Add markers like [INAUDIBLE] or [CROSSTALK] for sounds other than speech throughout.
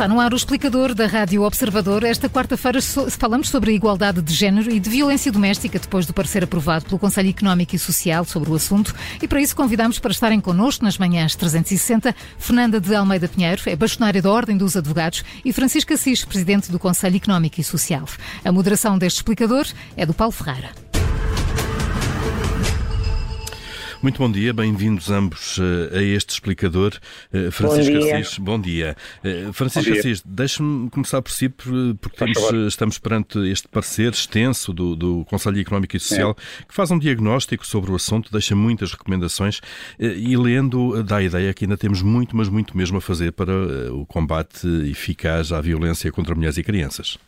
Está no ar o explicador da Rádio Observador. Esta quarta-feira falamos sobre a igualdade de género e de violência doméstica, depois do parecer aprovado pelo Conselho Económico e Social sobre o assunto. E para isso convidamos para estarem connosco nas manhãs 360 Fernanda de Almeida Pinheiro, é bastonária da Ordem dos Advogados, e Francisca Assis, presidente do Conselho Económico e Social. A moderação deste explicador é do Paulo Ferreira. Muito bom dia, bem-vindos ambos eh, a este explicador. Eh, Francisco bom Assis, bom dia. Eh, Francisco Assis, deixe-me começar por si, porque temos, estamos perante este parecer extenso do, do Conselho Económico e Social, é. que faz um diagnóstico sobre o assunto, deixa muitas recomendações e lendo dá a ideia que ainda temos muito, mas muito mesmo a fazer para o combate eficaz à violência contra mulheres e crianças.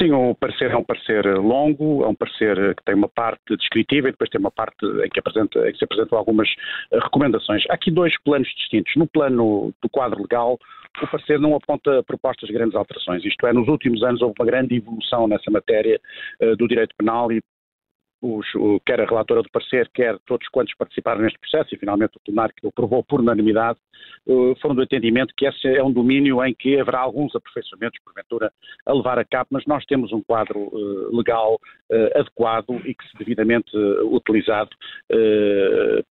Sim, o parecer é um parecer longo, é um parecer que tem uma parte descritiva e depois tem uma parte em que, apresenta, em que se apresentam algumas eh, recomendações. Há aqui dois planos distintos. No plano do quadro legal, o parecer não aponta propostas de grandes alterações. Isto é, nos últimos anos houve uma grande evolução nessa matéria uh, do direito penal e os, quer a relatora do parecer, quer todos quantos participaram neste processo, e finalmente o plenário que aprovou por unanimidade, uh, foram do entendimento que esse é um domínio em que haverá alguns aperfeiçoamentos, porventura, a levar a cabo, mas nós temos um quadro uh, legal uh, adequado e que, se devidamente utilizado,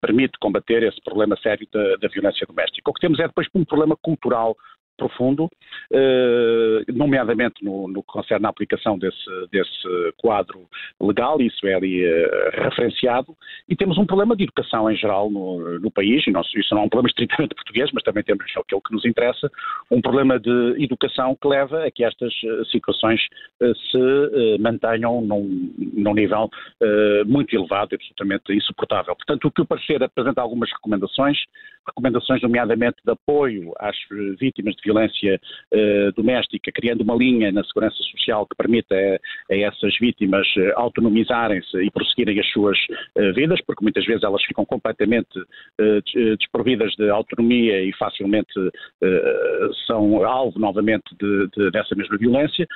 permite combater esse problema sério da, da violência doméstica. O que temos é depois um problema cultural profundo, eh, nomeadamente no, no, que concerne à aplicação desse, desse quadro legal, isso é ali eh, referenciado, e temos um problema de educação em geral no, no país, e nós, isso não é um problema [LAUGHS] estritamente português, mas também temos aquilo que nos interessa, um problema de educação que leva a que estas eh, situações se mantenham num, num nível muito elevado absolutamente insuportável. Portanto, o que o parecer apresenta algumas recomendações, recomendações nomeadamente de apoio às vítimas de violência uh, doméstica, criando uma linha na segurança social que permita a, a essas vítimas uh, autonomizarem-se e prosseguirem as suas uh, vidas, porque muitas vezes elas ficam completamente desprovidas de autonomia e facilmente são alvo novamente de, de, dessa mesma violência.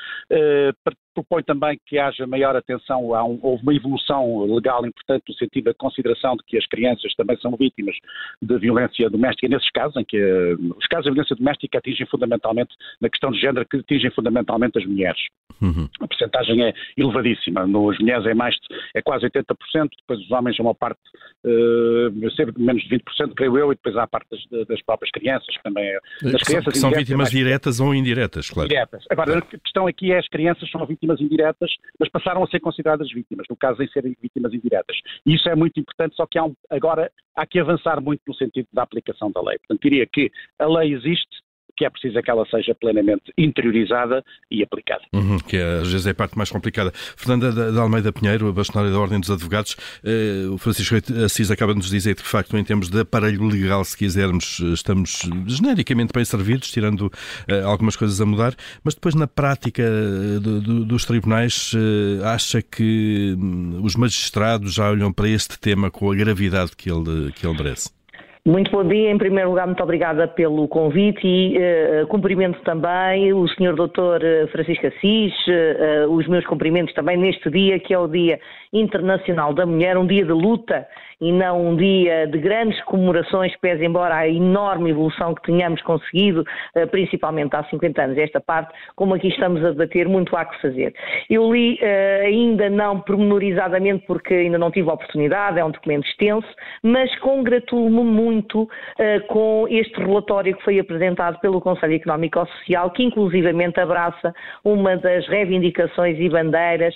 Propõe também que haja maior atenção, um, houve uma evolução legal importante no sentido da consideração de que as crianças também são vítimas de violência doméstica, nesses casos em que uh, os casos de violência doméstica atingem fundamentalmente, na questão de género, que atingem fundamentalmente as mulheres. Uhum. A percentagem é elevadíssima, nas mulheres é mais, é quase 80%, depois os homens é uma parte, uh, sempre menos de 20%, creio eu, e depois há a parte das, das próprias crianças, que também é, das crianças que são, vítimas é diretas ou indiretas, claro. Diretas. Agora, a questão aqui é as crianças são vítimas indiretas, mas passaram a ser consideradas vítimas, no caso em serem vítimas indiretas. E isso é muito importante, só que há um, agora há que avançar muito no sentido aplicação da lei. Portanto, diria que a lei existe, que é preciso que ela seja plenamente interiorizada e aplicada. Uhum, que é, às vezes é a parte mais complicada. Fernanda da Almeida Pinheiro, a bastonária da Ordem dos Advogados, eh, o Francisco Assis acaba de nos dizer que, de facto, em termos de aparelho legal, se quisermos, estamos genericamente bem servidos, tirando eh, algumas coisas a mudar, mas depois na prática eh, do, do, dos tribunais, eh, acha que hum, os magistrados já olham para este tema com a gravidade que ele, que ele merece? Muito bom dia. Em primeiro lugar, muito obrigada pelo convite e uh, cumprimento também o Sr. Dr. Eh, Francisco Assis, uh, os meus cumprimentos também neste dia, que é o Dia Internacional da Mulher, um dia de luta e não um dia de grandes comemorações, pese embora a enorme evolução que tenhamos conseguido, eh, principalmente há 50 anos, esta parte, como aqui estamos a debater, muito há que fazer. Eu li uh, ainda não pormenorizadamente, porque ainda não tive a oportunidade, é um documento extenso, mas congratulo-me muito uh, com este relatório que foi apresentado pelo Conselho Económico Social, que inclusivamente abraça uma das reivindicações e bandeiras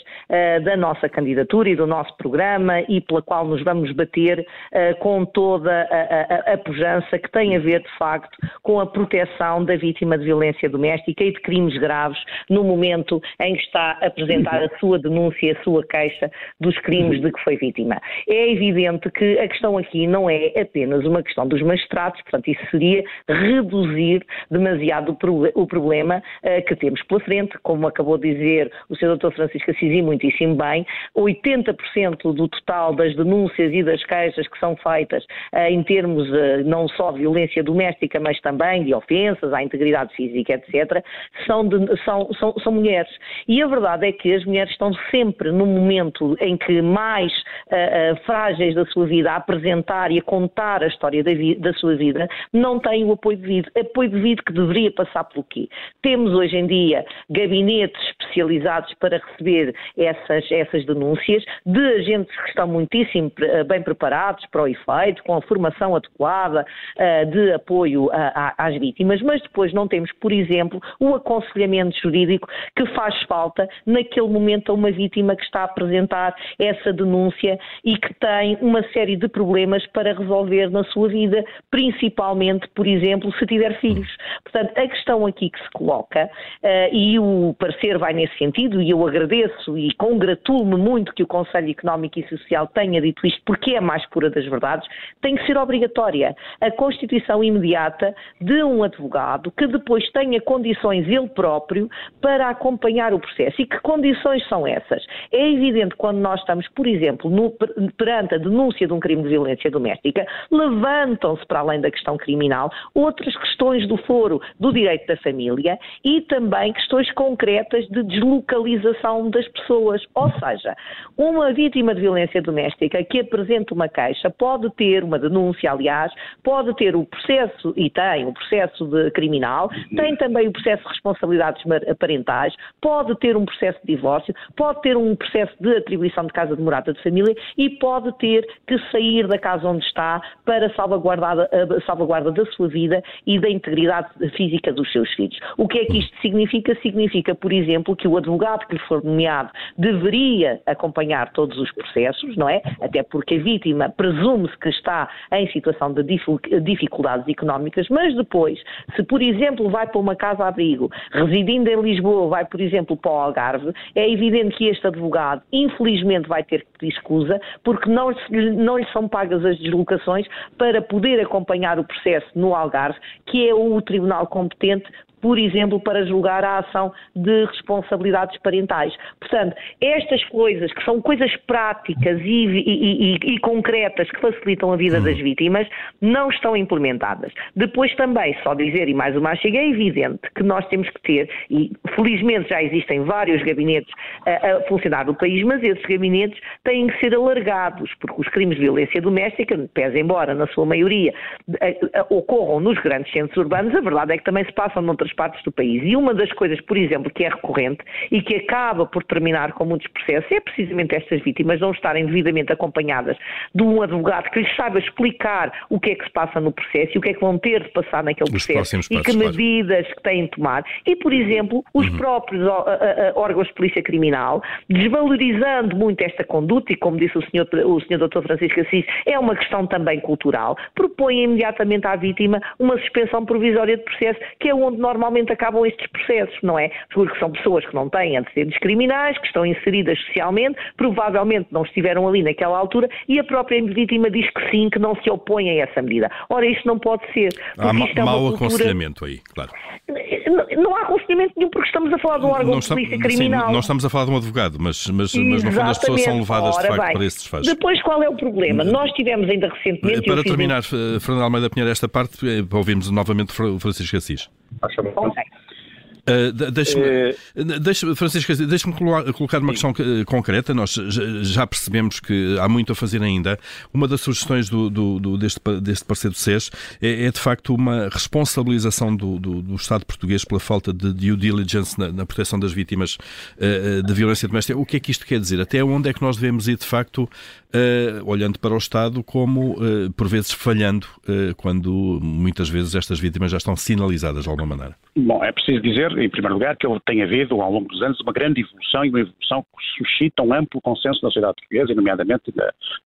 da nossa candidatura e do nosso programa e pela qual nos vamos bater ter uh, com toda a, a, a pujança que tem a ver, de facto, com a proteção da vítima de violência doméstica e de crimes graves no momento em que está a apresentar a sua denúncia, a sua queixa dos crimes de que foi vítima. É evidente que a questão aqui não é apenas uma questão dos magistrados, portanto, isso seria reduzir demasiado o, problema uh, que temos pela frente, como acabou de dizer o Sr. Dr. Francisco Assisi muitíssimo bem, 80% do total das denúncias e das das queixas que são feitas uh, em termos uh, não só de violência doméstica, mas também de ofensas à integridade física, etc., são, de, são, são, são, mulheres. E a verdade é que as mulheres estão sempre no momento em que mais uh, frágeis da sua vida a apresentar e a contar a história da, da sua vida, não têm o apoio devido. Apoio devido que deveria passar pelo quê? Temos hoje em dia gabinetes especializados para receber essas, essas denúncias, de agentes que estão muitíssimo eh, bem preparados para o efeito, com a formação adequada uh, de apoio a, a, às vítimas, mas depois não temos, por exemplo, o aconselhamento jurídico que faz falta naquele momento a uma vítima que está a apresentar essa denúncia e que tem uma série de problemas para resolver na sua vida, principalmente, por exemplo, se tiver filhos. Portanto, a questão aqui que se coloca, uh, e o parecer vai nesse sentido, e eu agradeço e congratulo-me muito que o Conselho Económico e Social tenha dito isto, porque é a mais pura das verdades, tem que ser obrigatória a constituição imediata de um advogado que depois tenha condições ele próprio para acompanhar o processo. E que condições são essas? É evidente quando nós estamos, por exemplo, no, perante a denúncia de um crime de violência doméstica, levantam-se para além da questão criminal outras questões do foro do direito da família e também questões concretas de deslocalização das pessoas. Ou seja, uma vítima de violência doméstica que apresenta uma queixa pode ter uma denúncia, aliás, pode ter o processo, e tem o processo de criminal, tem também o processo de responsabilidades parentais, pode ter um processo de divórcio, pode ter um processo de atribuição de casa de morada de família e pode ter que sair da casa onde está para salvaguardar a salvaguarda da sua vida e da integridade física dos seus filhos. O que é que isto significa? Significa, por exemplo, que o advogado que lhe for nomeado deveria acompanhar todos os processos, não é? Até porque a vítima presume-se que está em situação de dificuldades económicas, mas depois, se por exemplo vai para uma casa-abrigo, residindo em Lisboa, vai por exemplo para o Algarve, é evidente que este advogado, infelizmente, vai ter que pedir escusa, porque não, não lhe são pagas as deslocações para poder acompanhar o processo no Algarve, que é o tribunal competente por exemplo, para julgar a ação de responsabilidades parentais. Portanto, estas coisas, que são coisas práticas e, e, e, e concretas que facilitam a vida das hum. vítimas, não estão implementadas. Depois também, só dizer, e mais uma chega, é evidente que nós temos que ter, e felizmente já existem vários gabinetes a, a funcionar no país, mas esses gabinetes têm que ser alargados, porque os crimes de violência doméstica, pese embora na sua maioria a, a, ocorram nos grandes centros urbanos, a verdade é que também se passam noutras outras partes do país. E uma das coisas, por exemplo, que é recorrente e que acaba por terminar com muitos processos é precisamente estas vítimas não estarem devidamente acompanhadas de um advogado que lhes saiba explicar o que é que se passa no processo e o que é que vão ter de passar naquele os processo e que medidas claro. que têm de tomar. E, por exemplo, os uhum. próprios órgãos de polícia criminal, desvalorizando muito esta conduta, e como disse o senhor, o senhor Dr. Francisco Assis, é uma questão também cultural, propõem imediatamente à vítima uma suspensão provisória de processo, que é onde nós normalmente acabam estes processos, não é? Porque são pessoas que não têm antecedentes criminais, que estão inseridas socialmente, provavelmente não estiveram ali naquela altura e a própria vítima diz que sim, que não se opõe a essa medida. Ora, isto não pode ser. Há ma é mau cultura... aconselhamento aí, claro. Não, não, há aconselhamento nenhum porque estamos a falar de um órgão não de polícia criminal. Sim, não estamos a falar de um advogado, mas, mas, mas no fundo as pessoas são levadas Ora, de facto bem, para esse desfaz. Depois qual é o problema? Hum. Nós tivemos ainda recentemente... Para terminar, um... Fernando Almeida Pinheiro, esta parte, eh, ouvimos novamente o Francisco Assis. Acho okay. Uh, deixa-me, uh, deixa, Francisco, deixa-me colocar uma questão eh, concreta. Nós já percebemos que há muito a fazer ainda. Uma das sugestões do, do, do deste, deste parceiro do SES é, é, de facto uma responsabilização do, do, Estado português pela falta de due diligence na, na proteção das vítimas uh, de violência doméstica. O que é que isto quer dizer? Até onde é que nós devemos ir, de facto, olhando para o Estado como, por vezes, falhando, quando muitas vezes estas vítimas já estão sinalizadas de alguma maneira? Bom, é preciso dizer em primeiro lugar, que tem havido, ao longo dos anos, uma grande evolução e uma evolução que suscita um amplo consenso na sociedade portuguesa, e nomeadamente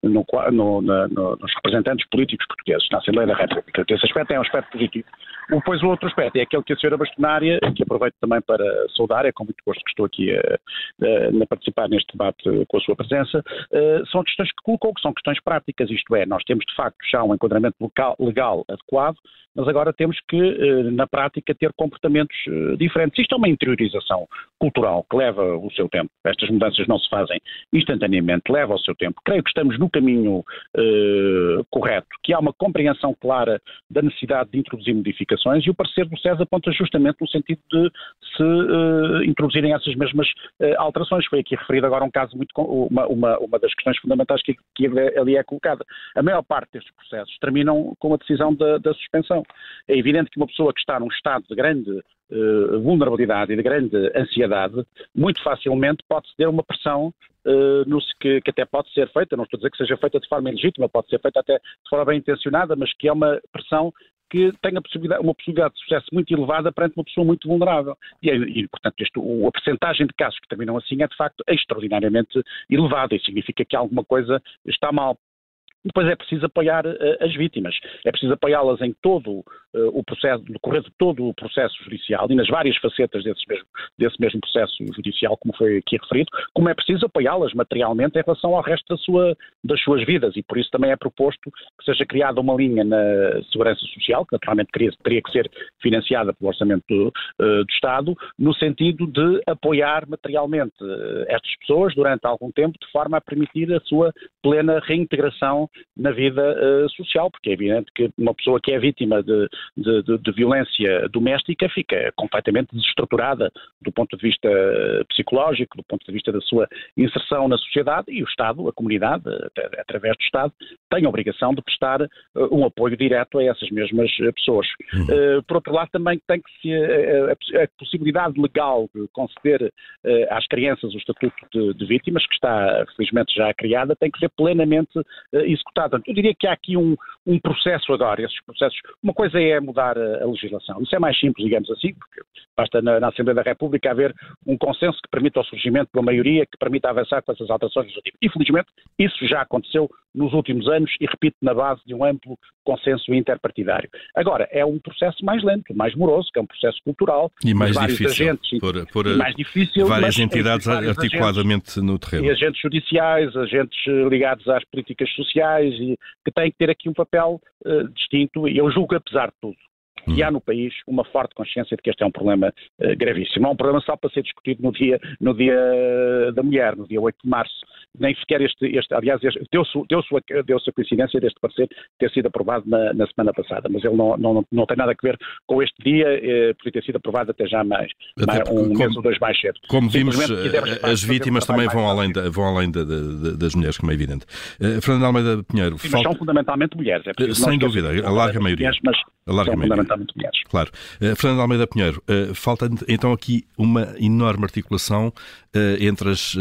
no, no, no, nos representantes políticos portugueses, na Assembleia da República. Esse aspecto é um aspecto positivo. Depois o outro aspecto é aquele que a senhora Bastonária, que aproveito também para saudar, é com muito gosto que estou aqui a, a, a participar neste debate com a sua presença, uh, são questões que colocou, que são questões práticas, isto é, nós temos de facto já um enquadramento local, legal adequado, mas agora temos que, uh, na prática, ter comportamentos uh, diferentes. Isto é uma interiorização cultural que leva o seu tempo. Estas mudanças não se fazem instantaneamente, leva o seu tempo. Creio que estamos no caminho uh, correto, que há uma compreensão clara da necessidade de introduzir modificações e o parecer do César aponta justamente no sentido de se introduzirem essas mesmas alterações. Foi aqui referido agora um caso muito. uma, uma, uma das questões fundamentais que, que ali é colocada. A maior parte destes processos terminam com a decisão da, da suspensão. É evidente que uma pessoa que está num estado de grande uh, vulnerabilidade e de grande ansiedade, muito facilmente pode ceder uma pressão uh, no, que, que, até pode ser feita, não estou a dizer que seja feita de forma ilegítima, pode ser feita até de forma bem intencionada, mas que é uma pressão que tem possibilidade, uma possibilidade de sucesso muito elevada perante uma pessoa muito vulnerável. E, e portanto, este, a percentagem de casos que terminam assim é, de facto, extraordinariamente elevada e significa que alguma coisa está mal. Depois é preciso apoiar uh, as vítimas, é preciso apoiá-las em todo uh, o processo, no decorrer de todo o processo judicial e nas várias facetas desse mesmo, desse mesmo processo judicial, como foi aqui referido, como é preciso apoiá-las materialmente em relação ao resto da sua, das suas vidas. E por isso também é proposto que seja criada uma linha na Segurança Social, que naturalmente teria, teria que ser financiada pelo Orçamento do, uh, do Estado, no sentido de apoiar materialmente estas pessoas durante algum tempo, de forma a permitir a sua plena reintegração na vida uh, social, porque é evidente que uma pessoa que é vítima de, de, de, de, violência doméstica fica completamente desestruturada do ponto de vista psicológico, do ponto de vista da sua inserção na sociedade e o Estado, a comunidade, através do Estado, tem a obrigação de prestar uh, um apoio direto a essas mesmas pessoas. Uh, por outro lado, também tem que se a, a, possibilidade legal de conceder às crianças o estatuto de, de, vítimas, que está felizmente já criada, tem que ser plenamente executada. Eu diria que há aqui um, um processo agora, esses processos. Uma coisa é mudar a, a, legislação. Isso é mais simples, digamos assim, porque basta na, na, Assembleia da República haver um consenso que permita o surgimento de uma maioria que permita avançar com essas alterações legislativas. Infelizmente, isso já aconteceu nos últimos anos e, repito, na base de um amplo consenso interpartidário. Agora, é um processo mais lento, mais moroso, que é um processo cultural. E mais difícil. Agentes, por, por mais difícil, várias entidades articuladamente agentes, no terreno. E agentes judiciais, agentes ligados às políticas sociais, e que têm que ter aqui um papel uh, distinto, e eu julgo, apesar de tudo, e há no país uma forte consciência de que este é um problema uh, gravíssimo. Não é um problema só para ser discutido no dia, no dia da mulher, no dia 8 de março. Nem sequer este, este aliás, deu-se deu deu a coincidência deste parecer ter sido aprovado na, na, semana passada, mas ele não, não, não tem nada a ver com este dia, eh, por ter sido aprovado até já mais, mais um como, mês ou dois mais cedo. Como vimos, eh, as vítimas também vão além, da, vão além da, da, das mulheres, como é evidente. Uh, Fernando Almeida Pinheiro. Sim, falta... são fundamentalmente mulheres. É Sem dúvida, a larga maioria. Mulheres, mas larga maioria fundamentalmente mulheres. Claro. Uh, Fernando Almeida Pinheiro, uh, falta então aqui uma enorme articulação uh, entre as,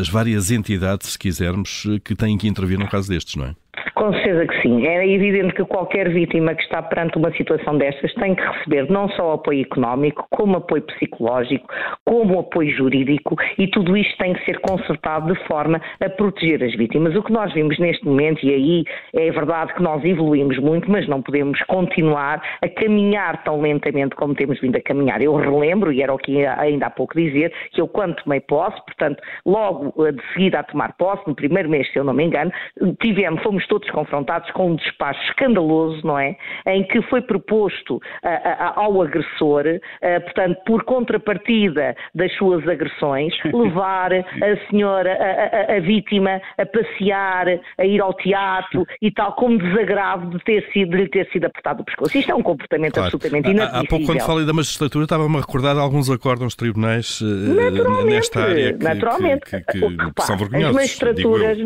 as várias entidades, se quisermos, que têm que intervir num caso destes, não é? Com certeza que sim. É evidente que qualquer vítima que está perante uma situação destas tem que receber não só apoio económico, como apoio psicológico, como apoio jurídico e tudo isto tem que ser consertado de forma a proteger as vítimas. O que nós vimos neste momento, e aí é verdade que nós evoluímos muito, mas não podemos continuar a caminhar tão lentamente como temos vindo a caminhar. Eu relembro, e era o que ainda há pouco dizer, que eu quando tomei posse, portanto, logo eh, de seguida a tomar posse, no primeiro mês, se eu não me engano, tivemos, fomos fomos todos confrontados com um despacho escandaloso, não é? Em que foi proposto ao agressor, portanto, por contrapartida das suas agressões, [LAUGHS] levar a senhora, a, a, a, vítima, a passear, a ir ao teatro e tal, como desagravo de, ter sido, de lhe ter sido apertado o pescoço. Isto é um comportamento claro. absolutamente inadmissível. Há pouco, quando falei da magistratura, estava-me a recordar alguns acórdãos tribunais uh, nesta área que, naturalmente. que, que, que, que são vergonhosos. As magistraturas,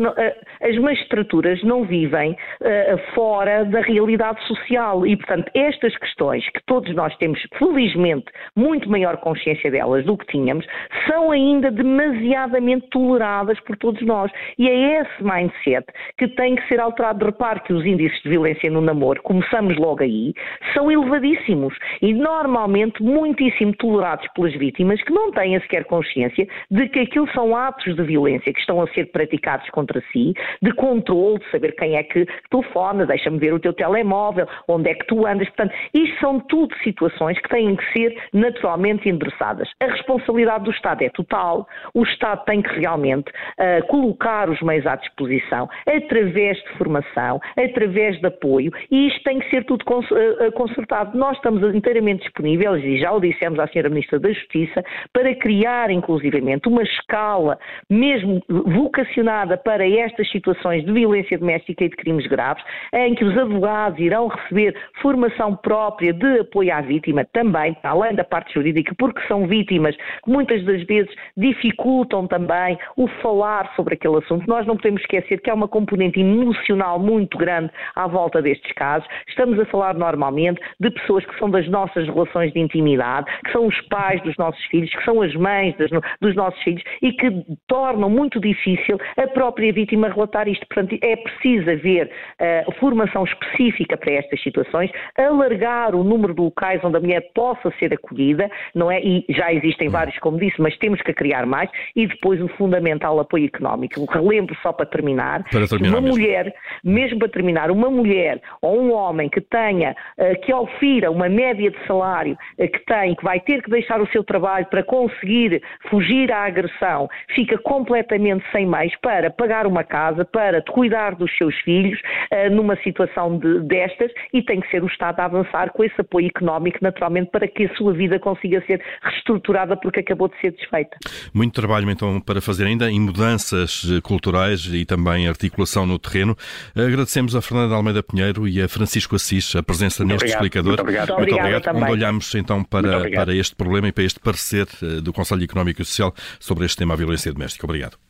as magistraturas não vivem uh, fora da realidade social. E, portanto, estas questões, que todos nós temos, felizmente, muito maior consciência delas do que tínhamos, são ainda demasiadamente toleradas por todos nós. E é esse mindset que tem que ser alterado. Repare que os índices de violência no namoro, começamos logo aí, são elevadíssimos e normalmente muitíssimo tolerados pelas vítimas que não têm sequer consciência de que aquilo são atos de violência que estão a ser praticados contra si, de controle, de saber quem é que telefona, deixa-me ver o teu telemóvel, onde é que tu andas. Portanto, isto são tudo situações que têm que ser naturalmente endereçadas. A responsabilidade do Estado é total, o Estado tem que realmente uh, colocar os meios à disposição através de formação, através de apoio, e isto tem que ser tudo uh, consertado. Nós estamos inteiramente disponíveis, e já o dissemos à Sra. Ministra da Justiça, para criar inclusivamente uma escala mesmo vocacionada para estas situações de violência doméstica e de crimes graves, em que os advogados irão receber formação própria de apoio à vítima também, além da parte jurídica, porque são vítimas que muitas das vezes dificultam também o falar sobre aquele assunto. Nós não podemos esquecer que há uma componente emocional muito grande à volta destes casos. Estamos a falar normalmente de pessoas que são das nossas relações de intimidade, que são os pais dos nossos filhos, que são as mães dos nossos filhos e que tornam muito difícil a própria vítima relatar isto. Portanto, é preciso haver uh, formação específica para estas situações, alargar o número de locais onde a mulher possa ser acolhida, não é? E já existem vários, como disse, mas temos que criar mais. E depois o fundamental apoio económico. Relembro só para terminar, para terminar uma mesmo. mulher, mesmo para terminar, uma mulher ou um homem que tenha, uh, que ofira uma média de salário uh, que tem, que vai ter que deixar o seu trabalho para conseguir fugir à agressão, fica completamente sem meios para pagar uma casa, para cuidar dos seus filhos, uh, numa situação de, destas, e tem que ser o Estado a avançar com esse apoio económico, naturalmente, para que a sua vida consiga ser reestruturada porque acabou de ser desfeita. Muito trabalho, então, para fazer ainda em mudanças eh, culturais e também articulação no terreno. Agradecemos a Fernanda Almeida Pinheiro e a Francisco Assis a presença muito neste obrigado, explicador. Muito obrigado. Muito obrigado. Onde olhamos então para, para este problema e para este parecer eh, do Conselho Económico e Social sobre este tema, a violência doméstica. Obrigado.